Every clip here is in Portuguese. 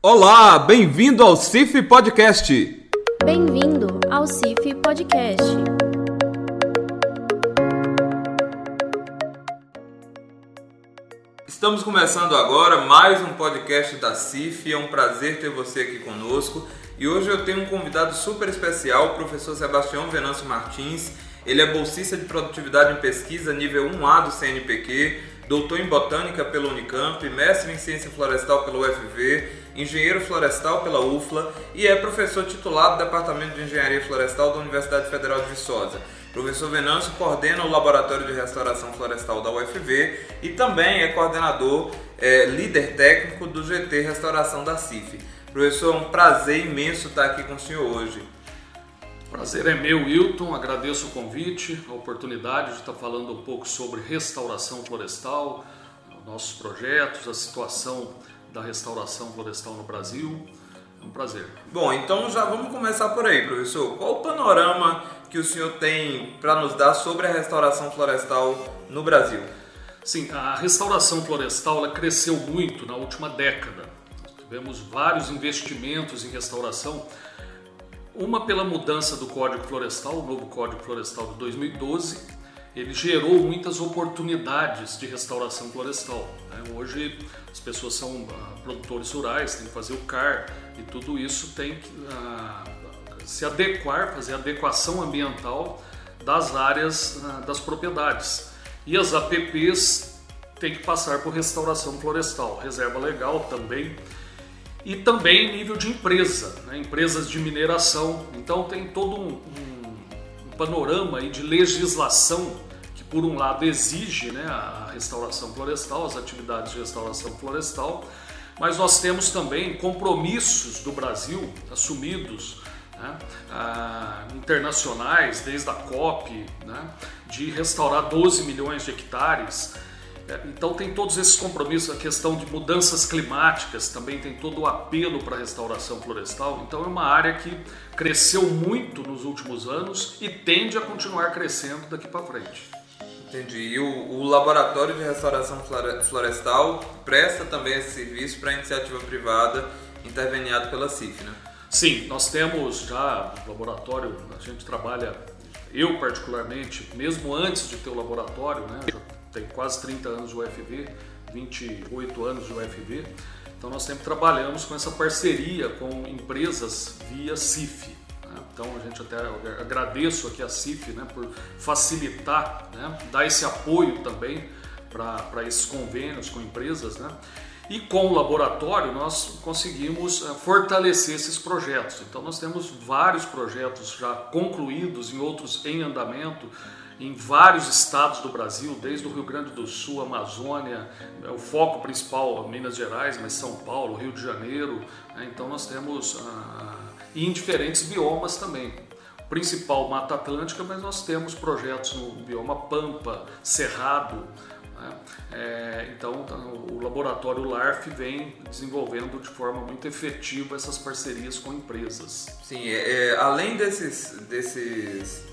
Olá, bem-vindo ao CIF Podcast. Bem-vindo ao CIF Podcast. Estamos começando agora mais um podcast da CIF. É um prazer ter você aqui conosco. E hoje eu tenho um convidado super especial, o professor Sebastião Venâncio Martins. Ele é bolsista de produtividade em pesquisa nível 1A do CNPq, doutor em botânica pela Unicamp, mestre em ciência florestal pela UFV, engenheiro florestal pela UFLA e é professor titular do Departamento de Engenharia Florestal da Universidade Federal de Viçosa. professor Venâncio coordena o Laboratório de Restauração Florestal da UFV e também é coordenador, é, líder técnico do GT Restauração da CIF. Professor, é um prazer imenso estar aqui com o senhor hoje. Prazer é meu, Wilton. Agradeço o convite, a oportunidade de estar falando um pouco sobre restauração florestal, nossos projetos, a situação da restauração florestal no Brasil. É um prazer. Bom, então já vamos começar por aí, professor. Qual o panorama que o senhor tem para nos dar sobre a restauração florestal no Brasil? Sim, a restauração florestal ela cresceu muito na última década. Tivemos vários investimentos em restauração. Uma pela mudança do Código Florestal, o novo Código Florestal de 2012, ele gerou muitas oportunidades de restauração florestal. Né? Hoje as pessoas são uh, produtores rurais, têm que fazer o CAR e tudo isso tem que uh, se adequar, fazer adequação ambiental das áreas uh, das propriedades. E as APPs têm que passar por restauração florestal, reserva legal também e também nível de empresa, né? empresas de mineração. Então tem todo um, um panorama aí de legislação que por um lado exige né, a restauração florestal, as atividades de restauração florestal, mas nós temos também compromissos do Brasil assumidos né, ah, internacionais, desde a COP, né, de restaurar 12 milhões de hectares então tem todos esses compromissos, a questão de mudanças climáticas também tem todo o apelo para a restauração florestal. Então é uma área que cresceu muito nos últimos anos e tende a continuar crescendo daqui para frente. Entendi. E o, o, Laboratório de Restauração Florestal presta também esse serviço para a iniciativa privada interveniado pela CIF, né? Sim, nós temos já o laboratório, a gente trabalha, eu particularmente, mesmo antes de ter o laboratório, né, tem quase 30 anos de UFV, 28 anos de UFV. Então nós sempre trabalhamos com essa parceria com empresas via CIF. Né? Então a gente até agradeço aqui a CIF né, por facilitar, né, dar esse apoio também para esses convênios com empresas. Né? E com o laboratório nós conseguimos eh, fortalecer esses projetos. Então nós temos vários projetos já concluídos, em outros em andamento em vários estados do Brasil, desde o Rio Grande do Sul, Amazônia, é o foco principal Minas Gerais, mas São Paulo, Rio de Janeiro. Né? Então nós temos ah, e em diferentes biomas também. Principal Mata Atlântica, mas nós temos projetos no bioma Pampa, Cerrado. Né? É, então o laboratório LARF vem desenvolvendo de forma muito efetiva essas parcerias com empresas. Sim, é, é além desses, desses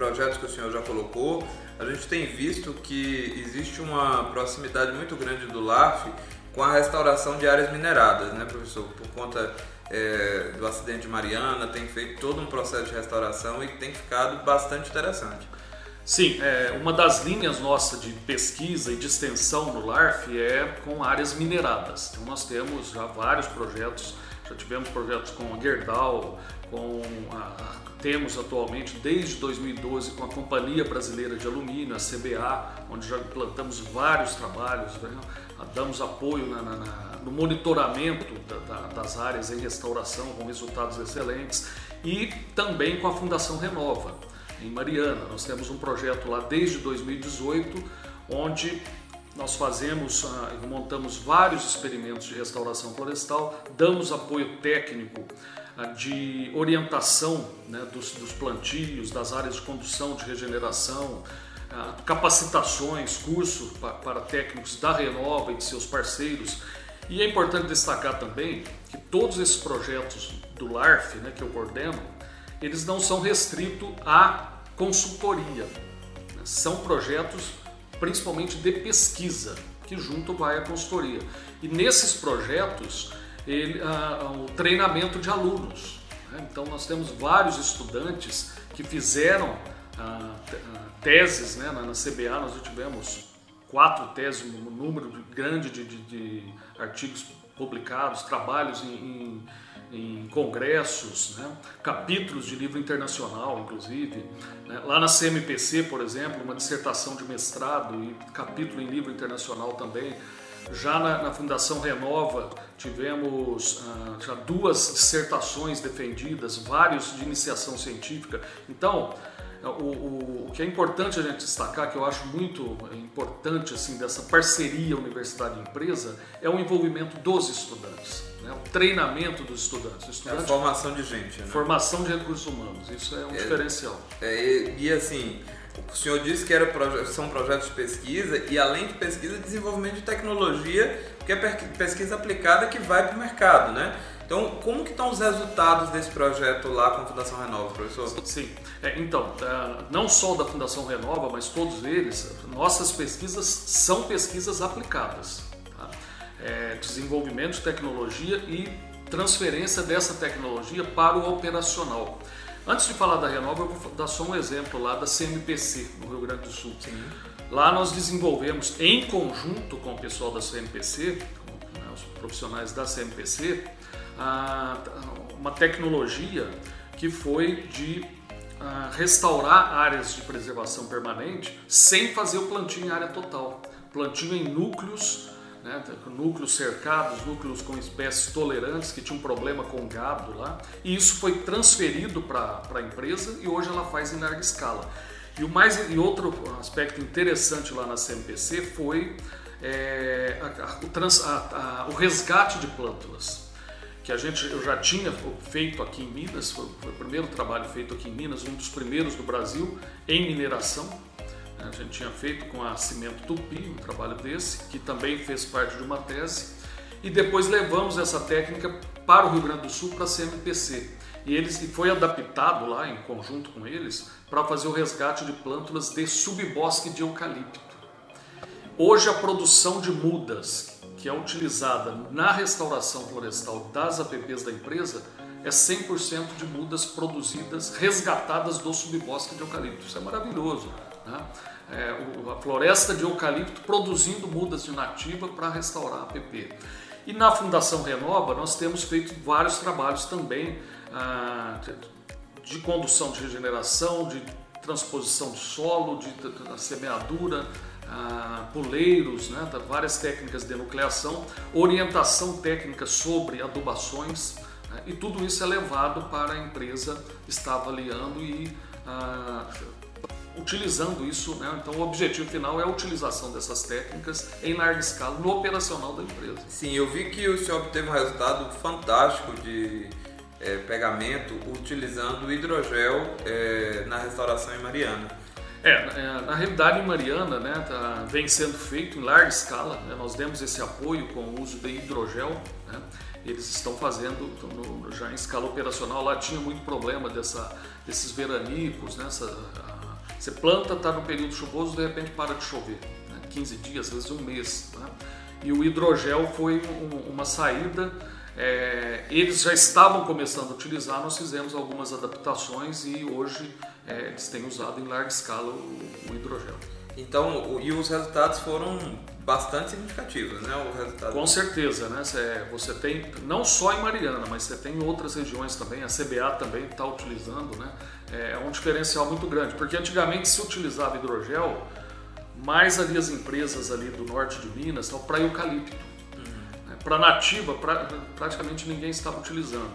projetos que o senhor já colocou, a gente tem visto que existe uma proximidade muito grande do LAF com a restauração de áreas mineradas, né, professor? Por conta é, do acidente de Mariana, tem feito todo um processo de restauração e tem ficado bastante interessante. Sim, é, uma das linhas nossas de pesquisa e de extensão no LARF é com áreas mineradas. Então nós temos já vários projetos, já tivemos projetos com a Gerdau, com a temos atualmente desde 2012 com a Companhia Brasileira de Alumínio, a CBA, onde já plantamos vários trabalhos, né? damos apoio na, na, no monitoramento da, da, das áreas em restauração com resultados excelentes e também com a Fundação Renova, em Mariana. Nós temos um projeto lá desde 2018, onde nós fazemos, ah, montamos vários experimentos de restauração florestal, damos apoio técnico de orientação né, dos, dos, plantios, das áreas de condução de regeneração, capacitações, cursos para, para técnicos da Renova e de seus parceiros. E é importante destacar também que todos esses projetos do LARF, né, que eu coordeno, eles não são restritos à consultoria. Né? São projetos principalmente de pesquisa, que junto vai à consultoria. E nesses projetos ele, a, o treinamento de alunos. Né? Então nós temos vários estudantes que fizeram a teses né? na, na, CBA, nós tivemos quatro teses, um número grande de, de, de artigos publicados, trabalhos em, em, em congressos, né? capítulos de livro internacional, inclusive. Né? Lá na CMPC, por exemplo, uma dissertação de mestrado e capítulo em livro internacional também. Já na, na Fundação Renova tivemos ah, já duas dissertações defendidas, vários de iniciação científica. Então, o, o, o, que é importante a gente destacar, que eu acho muito importante assim dessa parceria universidade-empresa, é o envolvimento dos estudantes, né? o treinamento dos estudantes. estudantes é a formação de gente. Né? Formação de recursos humanos, isso é um é, diferencial. É, e, e assim, o senhor disse que era, são projetos de pesquisa e, além de pesquisa, desenvolvimento de tecnologia, que é pesquisa aplicada que vai para o mercado, né? Então, como que estão os resultados desse projeto lá com a Fundação Renova, professor? Sim, é, então, é, não só da Fundação Renova, mas todos eles, nossas pesquisas são pesquisas aplicadas. Tá? É, desenvolvimento de tecnologia e transferência dessa tecnologia para o operacional. Antes de falar da Renova, eu vou dar só um exemplo lá da CMPC, no Rio Grande do Sul. Sim. Lá nós desenvolvemos, em conjunto com o pessoal da CMPC, com, né, os profissionais da CMPC, a, uma tecnologia que foi de a, restaurar áreas de preservação permanente sem fazer o plantio em área total. Plantio em núcleos né, núcleos cercados, núcleos com espécies tolerantes que tinham problema com gado lá, e isso foi transferido para a empresa e hoje ela faz em larga escala. E, o mais, e outro aspecto interessante lá na CMPC foi é, a, a, trans, a, o, resgate de plântulas, que a gente eu já tinha feito aqui em Minas, foi o primeiro trabalho feito aqui em Minas, um dos primeiros do Brasil em mineração, a gente tinha feito com a Cimento Tupi um trabalho desse, que também fez parte de uma tese, e depois levamos essa técnica para o Rio Grande do Sul, para a CMPC. E eles e foi adaptado lá em conjunto com eles para fazer o resgate de plântulas de subbosque de eucalipto. Hoje a produção de mudas que é utilizada na restauração florestal das APPs da empresa é 100% de mudas produzidas, resgatadas do subbosque de eucalipto. Isso é maravilhoso. Né? É, a floresta de eucalipto produzindo mudas de nativa para restaurar a PP. E na Fundação Renova nós temos feito vários trabalhos também ah, de condução de regeneração, de transposição de solo, de, de, de semeadura, ah, puleiros, né, várias técnicas de nucleação, orientação técnica sobre adubações, né, e tudo isso é levado para a empresa estar avaliando e ah, utilizando isso, né? então o objetivo final é a utilização dessas técnicas em larga escala no operacional da empresa. Sim, eu vi que o senhor obteve um resultado fantástico de é, pegamento utilizando hidrogel é, na restauração em Mariana. É, é, na realidade em Mariana né, tá, vem sendo feito em larga escala, né, nós demos esse apoio com o uso de hidrogel, né, eles estão fazendo no, já em escala operacional, lá tinha muito problema dessa, desses veranicos, né, essa, você planta, está no período chuvoso, de repente para de chover. Né? 15 dias, às vezes um mês. Né? E o hidrogel foi um, uma saída. É, eles já estavam começando a utilizar, nós fizemos algumas adaptações e hoje é, eles têm usado em larga escala o, o hidrogel. Então, e os resultados foram bastante significativos, né? O resultado. Com certeza, né? Você tem não só em Mariana, mas você tem em outras regiões também. A CBA também está utilizando, né? É um diferencial muito grande, porque antigamente se utilizava hidrogel mais ali as empresas ali do norte de Minas, para eucalipto. Uhum. Né? Para nativa, pra, praticamente ninguém estava utilizando.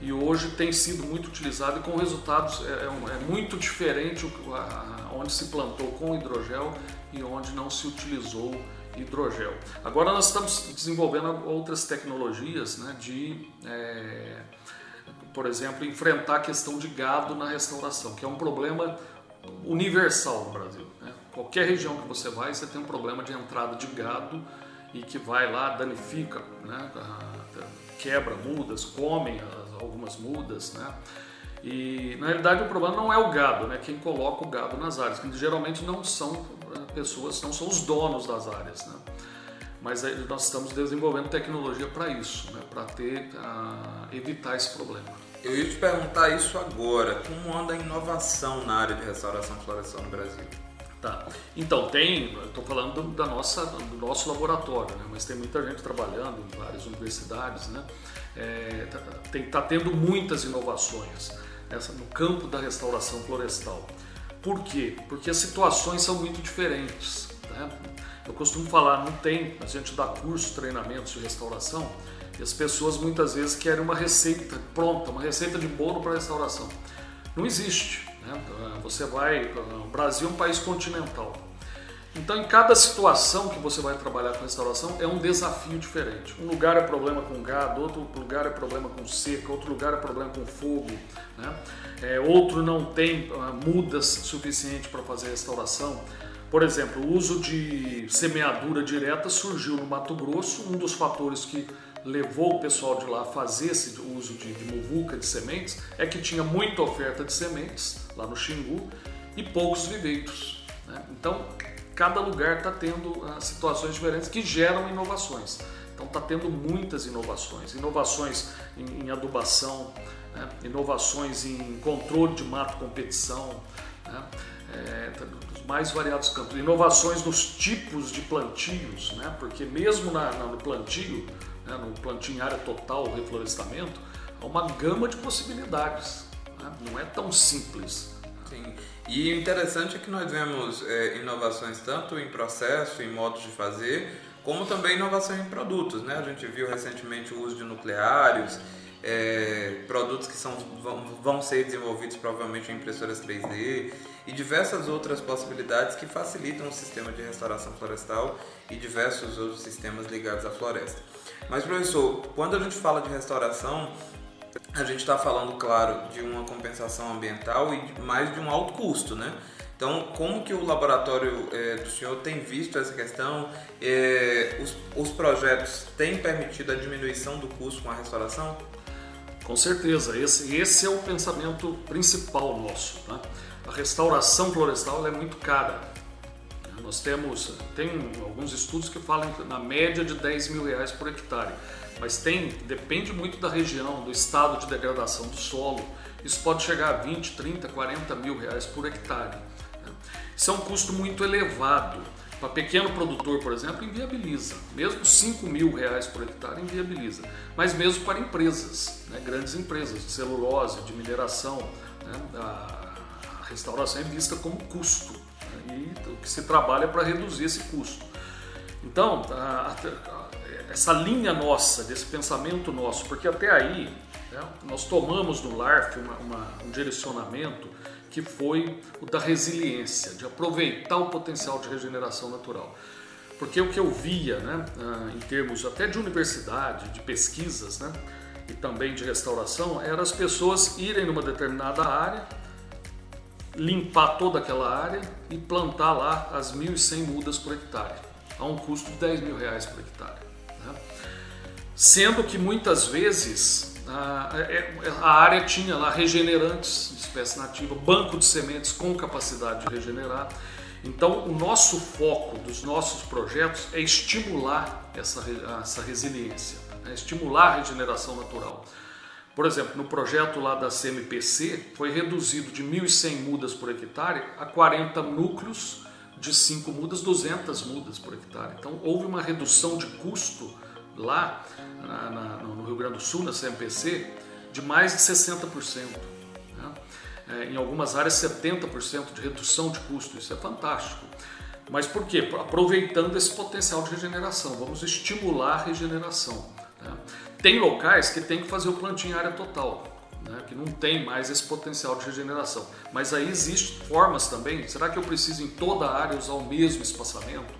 E hoje tem sido muito utilizado e com resultados é, é, é muito diferente o, a, onde se plantou com hidrogel e onde não se utilizou hidrogel. Agora nós estamos desenvolvendo outras tecnologias né, de, é, por exemplo, enfrentar a questão de gado na restauração, que é um problema universal no Brasil. Né? Qualquer região que você vai, você tem um problema de entrada de gado e que vai lá, danifica, né? quebra mudas, come algumas mudas. Né? E na realidade o problema não é o gado, né? quem coloca o gado nas áreas, que geralmente não são pessoas, não são os donos das áreas. Né? mas nós estamos desenvolvendo tecnologia para isso, né? para ter, uh, evitar esse problema. Eu ia te perguntar isso agora, como anda a inovação na área de restauração florestal no Brasil? Tá. Então, tem, estou falando da nossa, do nosso laboratório, né? mas tem muita gente trabalhando em várias universidades, né? É, tá, tem, tá tendo muitas inovações nessa, no campo da restauração florestal. Por quê? Porque as situações são muito diferentes. Né? Eu costumo falar, não tem, a gente dá cursos, treinamentos de restauração, e as pessoas muitas vezes querem uma receita pronta, uma receita de bolo para restauração. Não existe. Né? Você vai, o Brasil é um país continental. Então, em cada situação que você vai trabalhar com restauração, é um desafio diferente. Um lugar é problema com gado, outro lugar é problema com seca, outro lugar é problema com fogo, né? é, outro não tem uh, mudas suficiente para fazer restauração. Por exemplo, o uso de semeadura direta surgiu no Mato Grosso, um dos fatores que levou o pessoal de lá a fazer esse uso de, de muvuca de sementes é que tinha muita oferta de sementes lá no Xingu e poucos viveiros. Né? Então, cada lugar está tendo uh, situações diferentes que geram inovações. Então, está tendo muitas inovações. Inovações em, em adubação, né? inovações em controle de mato competição, né? é, tá mais variados campos. Inovações nos tipos de plantios, né? porque mesmo na, na, no plantio, né? no plantio em área total, reflorestamento, há uma gama de possibilidades. Né? Não é tão simples. Sim. E interessante é que nós vemos é, inovações tanto em processo, em modos de fazer, como também inovação em produtos. Né? A gente viu recentemente o uso de nucleários, é, produtos que são, vão, vão ser desenvolvidos provavelmente em impressoras 3D e diversas outras possibilidades que facilitam o sistema de restauração florestal e diversos outros sistemas ligados à floresta. Mas, professor, quando a gente fala de restauração, a gente está falando, claro, de uma compensação ambiental e mais de um alto custo, né? Então, como que o laboratório é, do senhor tem visto essa questão? É, os, os projetos têm permitido a diminuição do custo com a restauração? Com certeza, esse, esse é o pensamento principal nosso. Tá? A restauração florestal é muito cara. Nós temos, tem alguns estudos que falam na média de 10 mil reais por hectare mas tem, depende muito da região, do estado de degradação do solo. Isso pode chegar a 20, 30, 40 mil reais por hectare. Né? Isso é um custo muito elevado. Para pequeno produtor, por exemplo, inviabiliza. Mesmo 5 mil reais por hectare inviabiliza. Mas mesmo para empresas, né? grandes empresas de celulose, de mineração, né? a restauração é vista como custo. E o que se trabalha é para reduzir esse custo. Então, a, a, essa linha nossa, desse pensamento nosso, porque até aí né, nós tomamos no LARF uma, uma, um direcionamento que foi o da resiliência, de aproveitar o potencial de regeneração natural. Porque o que eu via, né, ah, em termos até de universidade, de pesquisas, né, e também de restauração, era as pessoas irem numa determinada área, limpar toda aquela área e plantar lá as 1.100 mudas por hectare, a um custo de 10 mil reais por hectare. Né? Sendo que muitas vezes a, é, a, área tinha lá regenerantes de espécie nativa, banco de sementes com capacidade de regenerar. Então, o nosso foco dos nossos projetos é estimular essa, essa resiliência, né? estimular a regeneração natural. Por exemplo, no projeto lá da CMPC, foi reduzido de 1.100 mudas por hectare a 40 núcleos de 5 mudas, 200 mudas por hectare. Então houve uma redução de custo lá na, na, no Rio Grande do Sul, na CMPC, de mais de 60%. Né? É, em algumas áreas, 70% de redução de custo. Isso é fantástico. Mas por quê? Aproveitando esse potencial de regeneração. Vamos estimular a regeneração. Né? Tem locais que tem que fazer o plantio em área total né, que não tem mais esse potencial de regeneração. Mas aí existem formas também. Será que eu preciso em toda a área usar o mesmo espaçamento?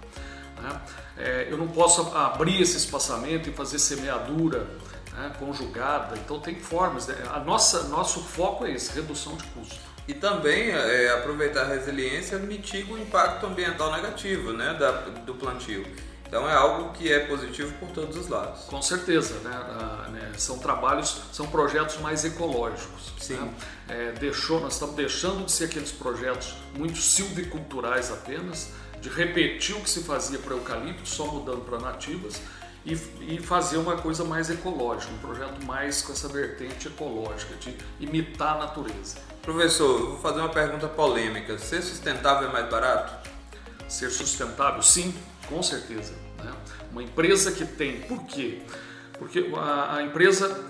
Né? É, eu não posso abrir esse espaçamento e fazer semeadura né, conjugada. Então tem formas. Né? A nossa nosso foco é esse, redução de custo. E também é, aproveitar a resiliência mitiga o impacto ambiental negativo né, da, do plantio. Então é algo que é positivo por todos os lados. Com certeza, né? Ah, né? São trabalhos, são projetos mais ecológicos. Sim. Né? É, deixou, nós estamos deixando de ser aqueles projetos muito silviculturais apenas de repetir o que se fazia para eucalipto, só mudando para nativas, e, e, fazer uma coisa mais ecológica, um projeto mais com essa vertente ecológica, de imitar a natureza. Professor, vou fazer uma pergunta polêmica. Ser sustentável é mais barato? Ser sustentável, sim, com certeza. Né? Uma empresa que tem. Por quê? Porque a, a empresa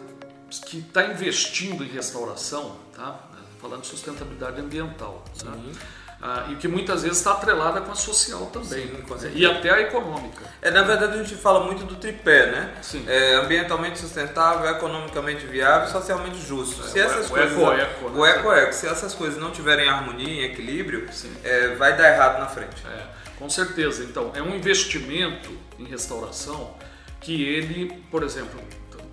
que está investindo em restauração, tá? falando de sustentabilidade ambiental, né? Ah, e que muitas vezes está atrelada com a social também Sim, com e até a econômica. É, na verdade, a gente fala muito do tripé, né? Sim. É, ambientalmente sustentável, economicamente viável, socialmente justo. É, se essas o coisas, eco, eco, né? o eco, eco, se essas coisas não tiverem harmonia, em equilíbrio, é, vai dar errado na frente. É, com certeza. Então, é um investimento em restauração que ele, por exemplo,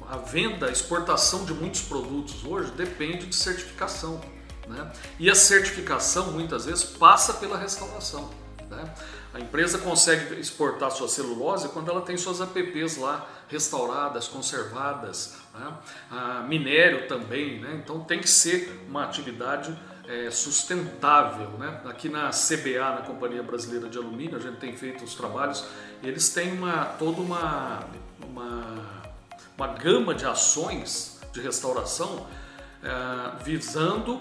a venda, a exportação de muitos produtos hoje depende de certificação. Né? E a certificação muitas vezes passa pela restauração. Né? A empresa consegue exportar sua celulose quando ela tem suas APPs lá restauradas, conservadas, né? minério também, né? então tem que ser uma atividade é, sustentável. Né? Aqui na CBA, na Companhia Brasileira de Alumínio, a gente tem feito os trabalhos, eles têm uma, toda uma, uma, uma gama de ações de restauração é, visando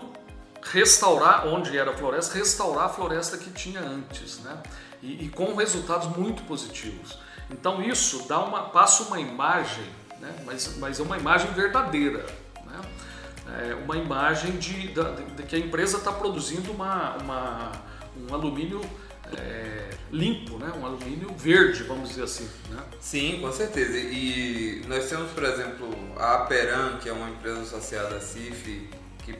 restaurar onde era a floresta, restaurar a floresta que tinha antes, né? E, e, com resultados muito positivos. Então isso dá uma passa uma imagem, né? Mas, mas é uma imagem verdadeira, né? É uma imagem de, de, de que a empresa está produzindo uma, uma, um alumínio é, limpo, né? um alumínio verde, vamos dizer assim. Né? Sim, com certeza. E nós temos, por exemplo, a Aperan, que é uma empresa associada à CIF, que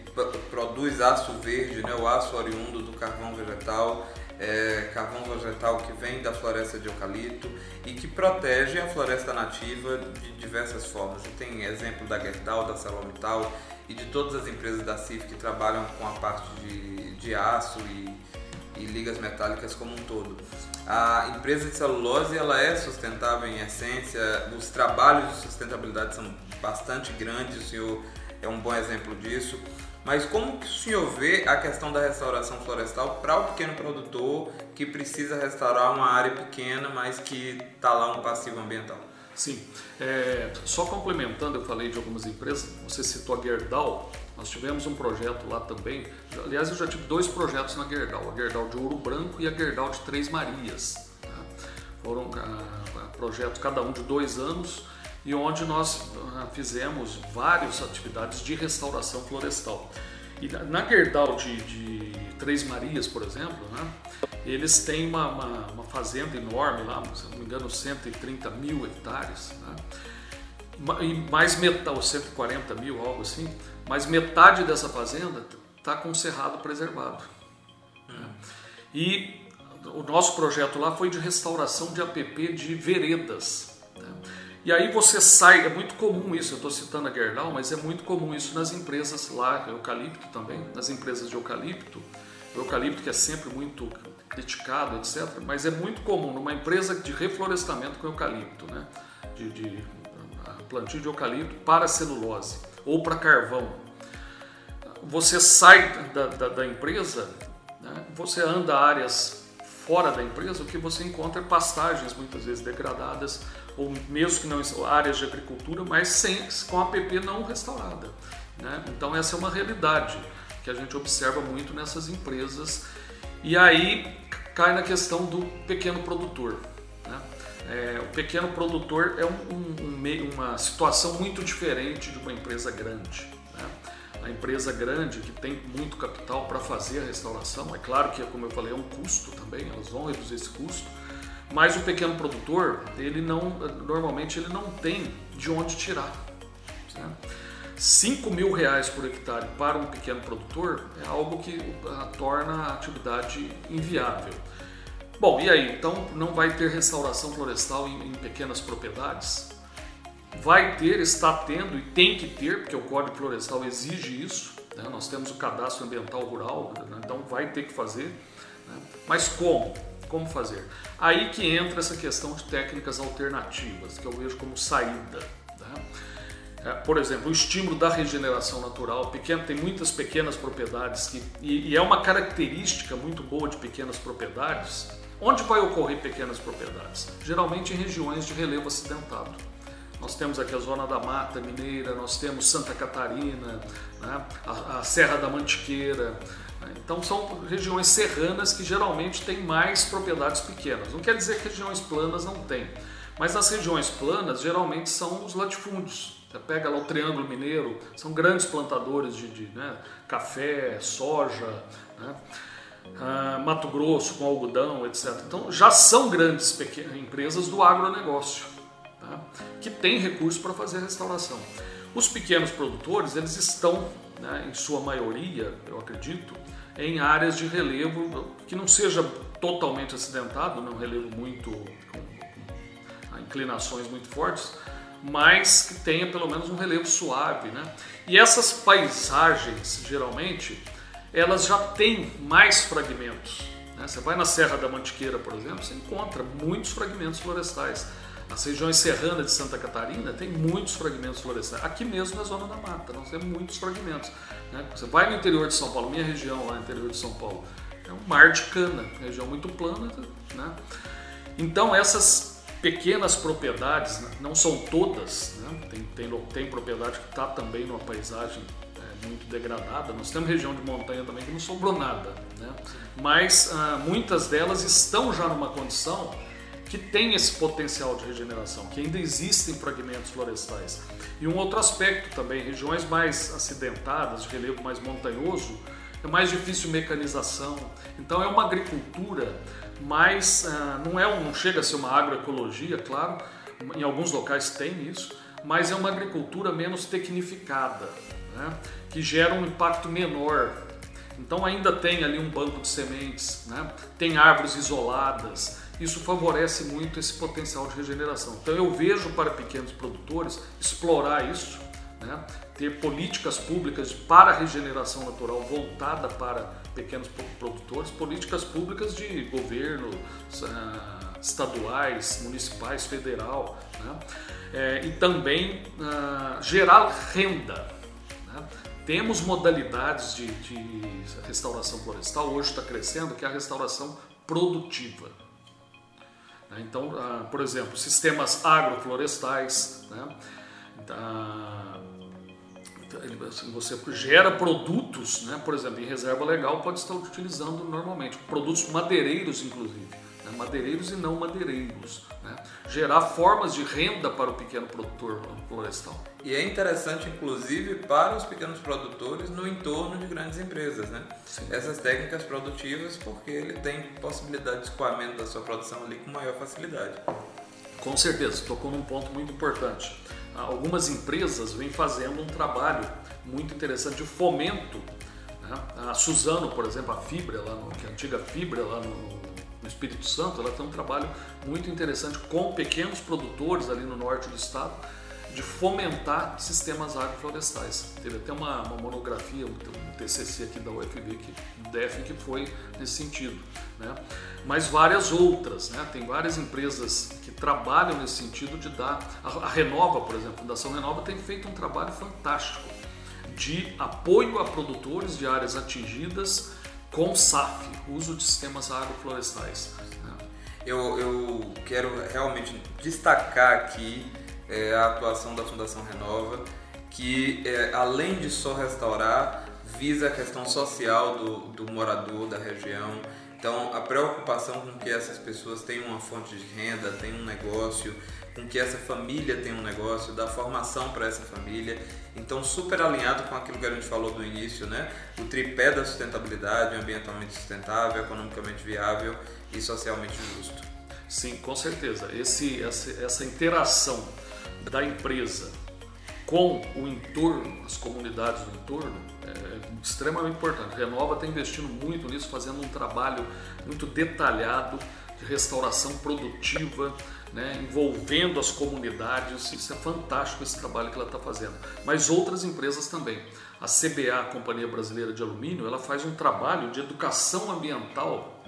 produz aço verde, né, o aço oriundo do carvão vegetal, é, carvão vegetal que vem da floresta de eucalipto e que protege a floresta nativa de diversas formas. E tem exemplo da Gerdau, da Celomital e de todas as empresas da CIF que trabalham com a parte de, de aço e, e ligas metálicas como um todo. A empresa de celulose ela é sustentável em essência, os trabalhos de sustentabilidade são bastante grandes, o senhor é um bom exemplo disso. Mas como que o senhor vê a questão da restauração florestal para o pequeno produtor que precisa restaurar uma área pequena, mas que está lá um passivo ambiental? Sim, é, só complementando, eu falei de algumas empresas, você citou a Gerdau, nós tivemos um projeto lá também, aliás eu já tive dois projetos na Gerdau, a Gerdau de Ouro Branco e a Gerdau de Três Marias. Tá? Foram ah, projetos cada um de dois anos, e onde nós ah, fizemos várias atividades de restauração florestal. E na Gerdau de, de Três Marias, por exemplo, né, eles têm uma, uma, uma, fazenda enorme lá, se não me engano, 130 mil hectares, né, e mais metade, ou 140 mil, algo assim, mas metade dessa fazenda está com cerrado preservado. Né. E o nosso projeto lá foi de restauração de APP de veredas. Né. E aí você sai, é muito comum isso, eu estou citando a Gerdau, mas é muito comum isso nas empresas lá, eucalipto também, nas empresas de eucalipto. Eucalipto que é sempre muito criticado, etc. Mas é muito comum numa empresa de reflorestamento com eucalipto, né? de, de plantio de eucalipto para celulose ou para carvão. Você sai da, da, da empresa, né? você anda áreas fora da empresa, o que você encontra é pastagens muitas vezes degradadas, ou mesmo que não áreas de agricultura, mas sem, com a APP não restaurada. Né? Então essa é uma realidade que a gente observa muito nessas empresas. E aí cai na questão do pequeno produtor. Né? É, o pequeno produtor é um, um, um, uma situação muito diferente de uma empresa grande. Né? A empresa grande que tem muito capital para fazer a restauração, é claro que, como eu falei, é um custo também, elas vão reduzir esse custo, mas o pequeno produtor, ele não, normalmente ele não tem de onde tirar. Né? 5 mil reais por hectare para um pequeno produtor é algo que torna a atividade inviável. Bom, e aí? Então não vai ter restauração florestal em, em pequenas propriedades? Vai ter, está tendo e tem que ter, porque o Código Florestal exige isso. Né? Nós temos o cadastro ambiental rural, né? então vai ter que fazer. Né? Mas como? Como fazer? Aí que entra essa questão de técnicas alternativas, que eu vejo como saída. Né? É, por exemplo, o estímulo da regeneração natural. Pequeno, tem muitas pequenas propriedades que, e, e, é uma característica muito boa de pequenas propriedades, Onde vai ocorrer pequenas propriedades? Geralmente em regiões de relevo acidentado. Nós temos aqui a Zona da Mata Mineira, nós temos Santa Catarina, né? a, a, Serra da Mantiqueira. Né? Então são regiões serranas que geralmente têm mais propriedades pequenas. Não quer dizer que regiões planas não têm, mas as regiões planas geralmente são os latifúndios. Você pega lá o Triângulo Mineiro, são grandes plantadores de, de né? café, soja. Né? uh, Mato Grosso com algodão, etc. Então já são grandes empresas do agronegócio tá? que têm recursos para fazer a restauração. Os pequenos produtores eles estão, né, em sua maioria, eu acredito, em áreas de relevo que não seja totalmente acidentado, não né, um relevo muito com inclinações muito fortes, mas que tenha pelo menos um relevo suave, né? E essas paisagens geralmente elas já têm mais fragmentos. Né? Você vai na Serra da Mantiqueira, por exemplo, você encontra muitos fragmentos florestais. As regiões serranas de Santa Catarina tem muitos fragmentos florestais. Aqui mesmo na Zona da Mata, nós temos muitos fragmentos. Né? Você vai no interior de São Paulo, minha região lá no interior de São Paulo, é um mar de cana, região muito plana. Né? Então essas pequenas propriedades, né? não são todas, né? tem, tem, tem propriedade que está também numa paisagem muito degradada. Nós temos região de montanha também que não sobrou nada, né? mas ah, muitas delas estão já numa condição que tem esse potencial de regeneração, que ainda existem fragmentos florestais. E um outro aspecto também, regiões mais acidentadas, de relevo mais montanhoso, é mais difícil mecanização. Então é uma agricultura mais, ah, não é não chega a ser uma agroecologia, claro, em alguns locais tem isso, mas é uma agricultura menos tecnificada né, que gera um impacto menor. Então ainda tem ali um banco de sementes, né, tem árvores isoladas, isso favorece muito esse potencial de regeneração. Então eu vejo para pequenos produtores explorar isso, né, ter políticas públicas para regeneração natural voltada para pequenos produtores, políticas públicas de governo, uh, estaduais, municipais, federal, né, é, e também uh, gerar renda temos modalidades de, de restauração florestal, hoje está crescendo, que é a restauração produtiva. Né? Então, ah, por exemplo, sistemas agroflorestais, né? Assim, você gera produtos, né? por exemplo, em reserva legal pode estar utilizando normalmente, produtos madeireiros inclusive né? madeireiros e não madeireiros. Né? Gerar formas de renda para o pequeno produtor florestal. E é interessante, inclusive, para os pequenos produtores no entorno de grandes empresas, né? Essas técnicas produtivas, porque ele tem possibilidade de escoamento da sua produção ali com maior facilidade. Com certeza, tocou num ponto muito importante. Algumas empresas vêm fazendo um trabalho muito interessante de fomento. Né? A Suzano, por exemplo, a Fibra, lá no, que é a antiga Fibra lá no, no Espírito Santo, ela tem um trabalho muito interessante com pequenos produtores ali no norte do estado de fomentar sistemas agroflorestais. Teve até uma, uma monografia, um, TCC aqui da UFV, que, DEF, que foi nesse sentido. Né? Mas várias outras, né? tem várias empresas que trabalham nesse sentido de dar. A, a Renova, por exemplo, a Fundação Renova tem feito um trabalho fantástico de apoio a produtores de áreas atingidas com SAF, uso de sistemas agroflorestais. Né? Eu, eu quero realmente destacar aqui é, a atuação da Fundação Renova, que é, além de só restaurar, visa a questão social do, do morador da região. Então, a preocupação com que essas pessoas tenham uma fonte de renda, tenham um negócio, com que essa família tenha um negócio, dar formação para essa família. Então, super alinhado com aquilo que a gente falou no início, né? O tripé da sustentabilidade, ambientalmente sustentável, economicamente viável e socialmente justo. Sim, com certeza. Esse, essa, essa interação da empresa com o entorno, as comunidades do entorno, é extremamente importante. Renova está investindo muito nisso, fazendo um trabalho muito detalhado de restauração produtiva, né, envolvendo as comunidades. Isso é fantástico esse trabalho que ela está fazendo. Mas outras empresas também. A CBA, a Companhia Brasileira de Alumínio, ela faz um trabalho de educação ambiental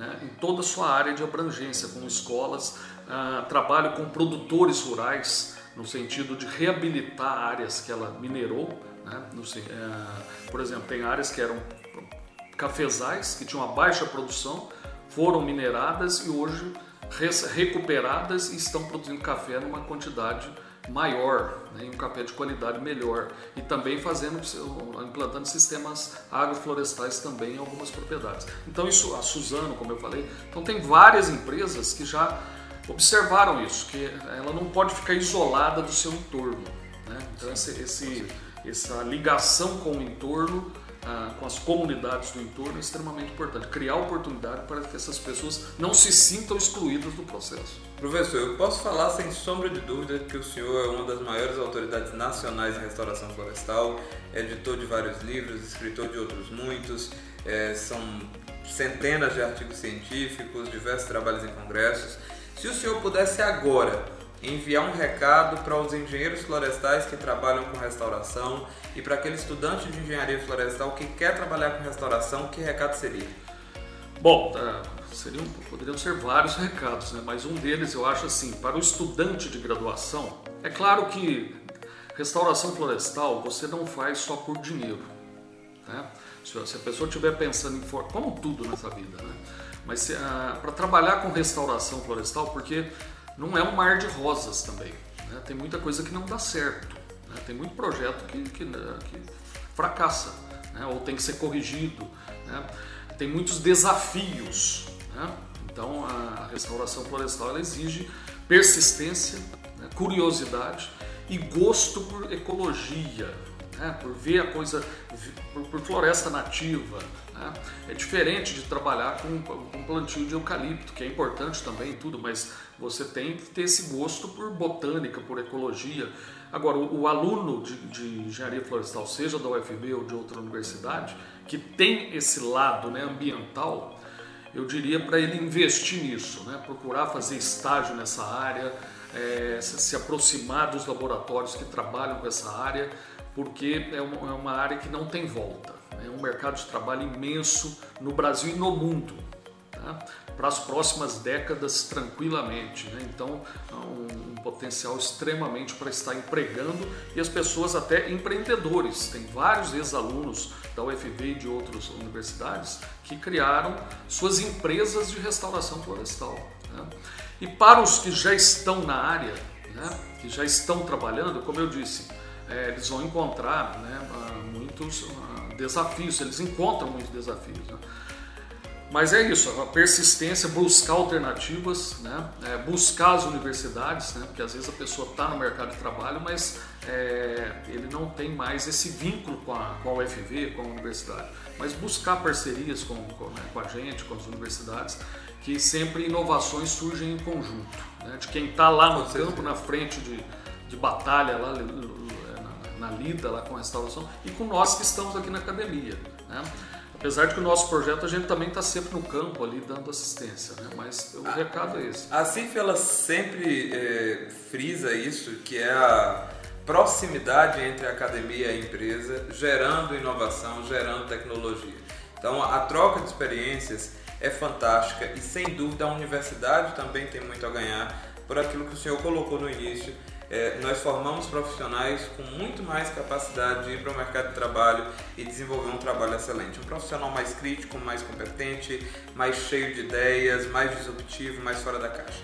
né, em toda a sua área de abrangência, com escolas, uh, trabalho com produtores rurais, no sentido de reabilitar áreas que ela minerou. Né, uh, por exemplo, tem áreas que eram cafezais, que tinham uma baixa produção, foram mineradas e hoje recuperadas e estão produzindo café numa quantidade maior, né, um café de qualidade melhor e também fazendo implantando sistemas agroflorestais também em algumas propriedades. Então isso a Suzano, como eu falei, então tem várias empresas que já observaram isso, que ela não pode ficar isolada do seu entorno. Né? Então esse, esse, essa ligação com o entorno ah, com as comunidades do entorno é extremamente importante. Criar oportunidade para que essas pessoas não se sintam excluídas do processo. Professor, eu posso falar sem sombra de dúvida que o senhor é uma das maiores autoridades nacionais em restauração florestal, é editor de vários livros, escritor de outros muitos, é, são centenas de artigos científicos, diversos trabalhos em congressos. Se o senhor pudesse agora enviar um recado para os engenheiros florestais que trabalham com restauração e para aquele estudante de engenharia florestal que quer trabalhar com restauração, que recado seria? Bom, é, seriam, poderiam ser vários recados, né? mas um deles eu acho assim, para o estudante de graduação, é claro que restauração florestal você não faz só por dinheiro. Né? Se a pessoa estiver pensando em, como tudo nessa vida, né? mas uh, para trabalhar com restauração florestal, porque não é um mar de rosas também. Né? Tem muita coisa que não dá certo. Né? Tem muito projeto que, que, né, que fracassa né? ou tem que ser corrigido. Né? Tem muitos desafios. Né? Então a restauração florestal exige persistência, curiosidade e gosto por ecologia, né? por ver a coisa, por, por floresta nativa. Né? É diferente de trabalhar com, com plantio de eucalipto, que é importante também tudo, mas você tem que ter esse gosto por botânica, por ecologia. Agora, o, o aluno de, de, engenharia florestal, seja da UFB ou de outra universidade, que tem esse lado né, ambiental, eu diria para ele investir nisso, né? procurar fazer estágio nessa área, é, se aproximar dos laboratórios que trabalham com essa área, porque é uma, é uma área que não tem volta. É um mercado de trabalho imenso no Brasil e no mundo. Tá? Para as próximas décadas, tranquilamente. Né? Então, um, um potencial extremamente para estar empregando e as pessoas, até empreendedores. Tem vários ex-alunos da UFV e de outras universidades que criaram suas empresas de restauração florestal. Né? E para os que já estão na área, né? que já estão trabalhando, como eu disse, é, eles vão encontrar né, muitos desafios, eles encontram muitos desafios. Né? Mas é isso, a persistência, buscar alternativas, né? É, buscar as universidades, né? porque às vezes a pessoa está no mercado de trabalho, mas é, ele não tem mais esse vínculo com a, com a UFV, com a universidade. Mas buscar parcerias com, com, né? com a gente, com as universidades, que sempre inovações surgem em conjunto. Né? De quem está lá no campo, na frente de, de batalha, lá na lida lá com a restauração e com nós que estamos aqui na academia. Né? Apesar de que o nosso projeto a gente também está sempre no campo ali dando assistência, né? mas o a, recado é esse. A CIF ela sempre é, frisa isso, que é a proximidade entre a academia e a empresa, gerando inovação, gerando tecnologia. Então a troca de experiências é fantástica e sem dúvida a universidade também tem muito a ganhar por aquilo que o senhor colocou no início, é, nós formamos profissionais com muito mais capacidade de ir para o mercado de trabalho e desenvolver um trabalho excelente. Um profissional mais crítico, mais competente, mais cheio de ideias, mais disruptivo, mais fora da caixa.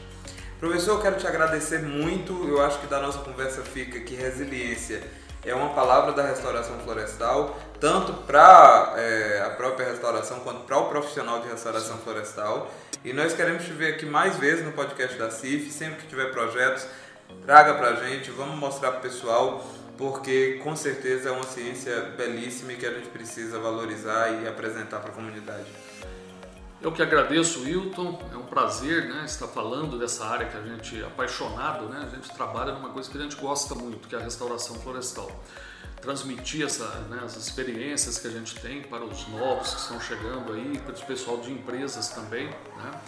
Professor, eu quero te agradecer muito. Eu acho que da nossa conversa fica que resiliência é uma palavra da restauração florestal, tanto para é, a própria restauração quanto para o profissional de restauração florestal. E nós queremos te ver aqui mais vezes no podcast da CIF, sempre que tiver projetos traga para a gente, vamos mostrar para o pessoal, porque com certeza é uma ciência belíssima e que a gente precisa valorizar e apresentar para a comunidade. Eu que agradeço, Wilton. É um prazer né, estar falando dessa área que a gente é apaixonado, né? A gente trabalha numa coisa que a gente gosta muito, que é a restauração florestal. Transmitir essa, né, as experiências que a gente tem para os novos que estão chegando aí, para o pessoal de empresas também, né?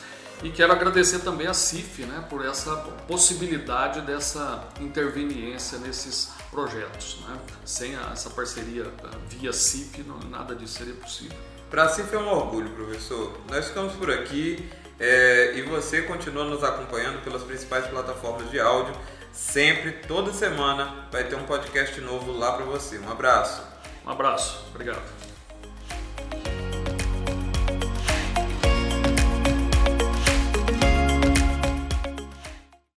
E quero agradecer também a CIF né, por essa possibilidade dessa interveniência nesses projetos. Né? Sem a, essa parceria via CIF, não, nada disso seria possível. Para a CIF é um orgulho, professor. Nós ficamos por aqui é, e você continua nos acompanhando pelas principais plataformas de áudio. Sempre, toda semana, vai ter um podcast novo lá para você. Um abraço. Um abraço. Obrigado.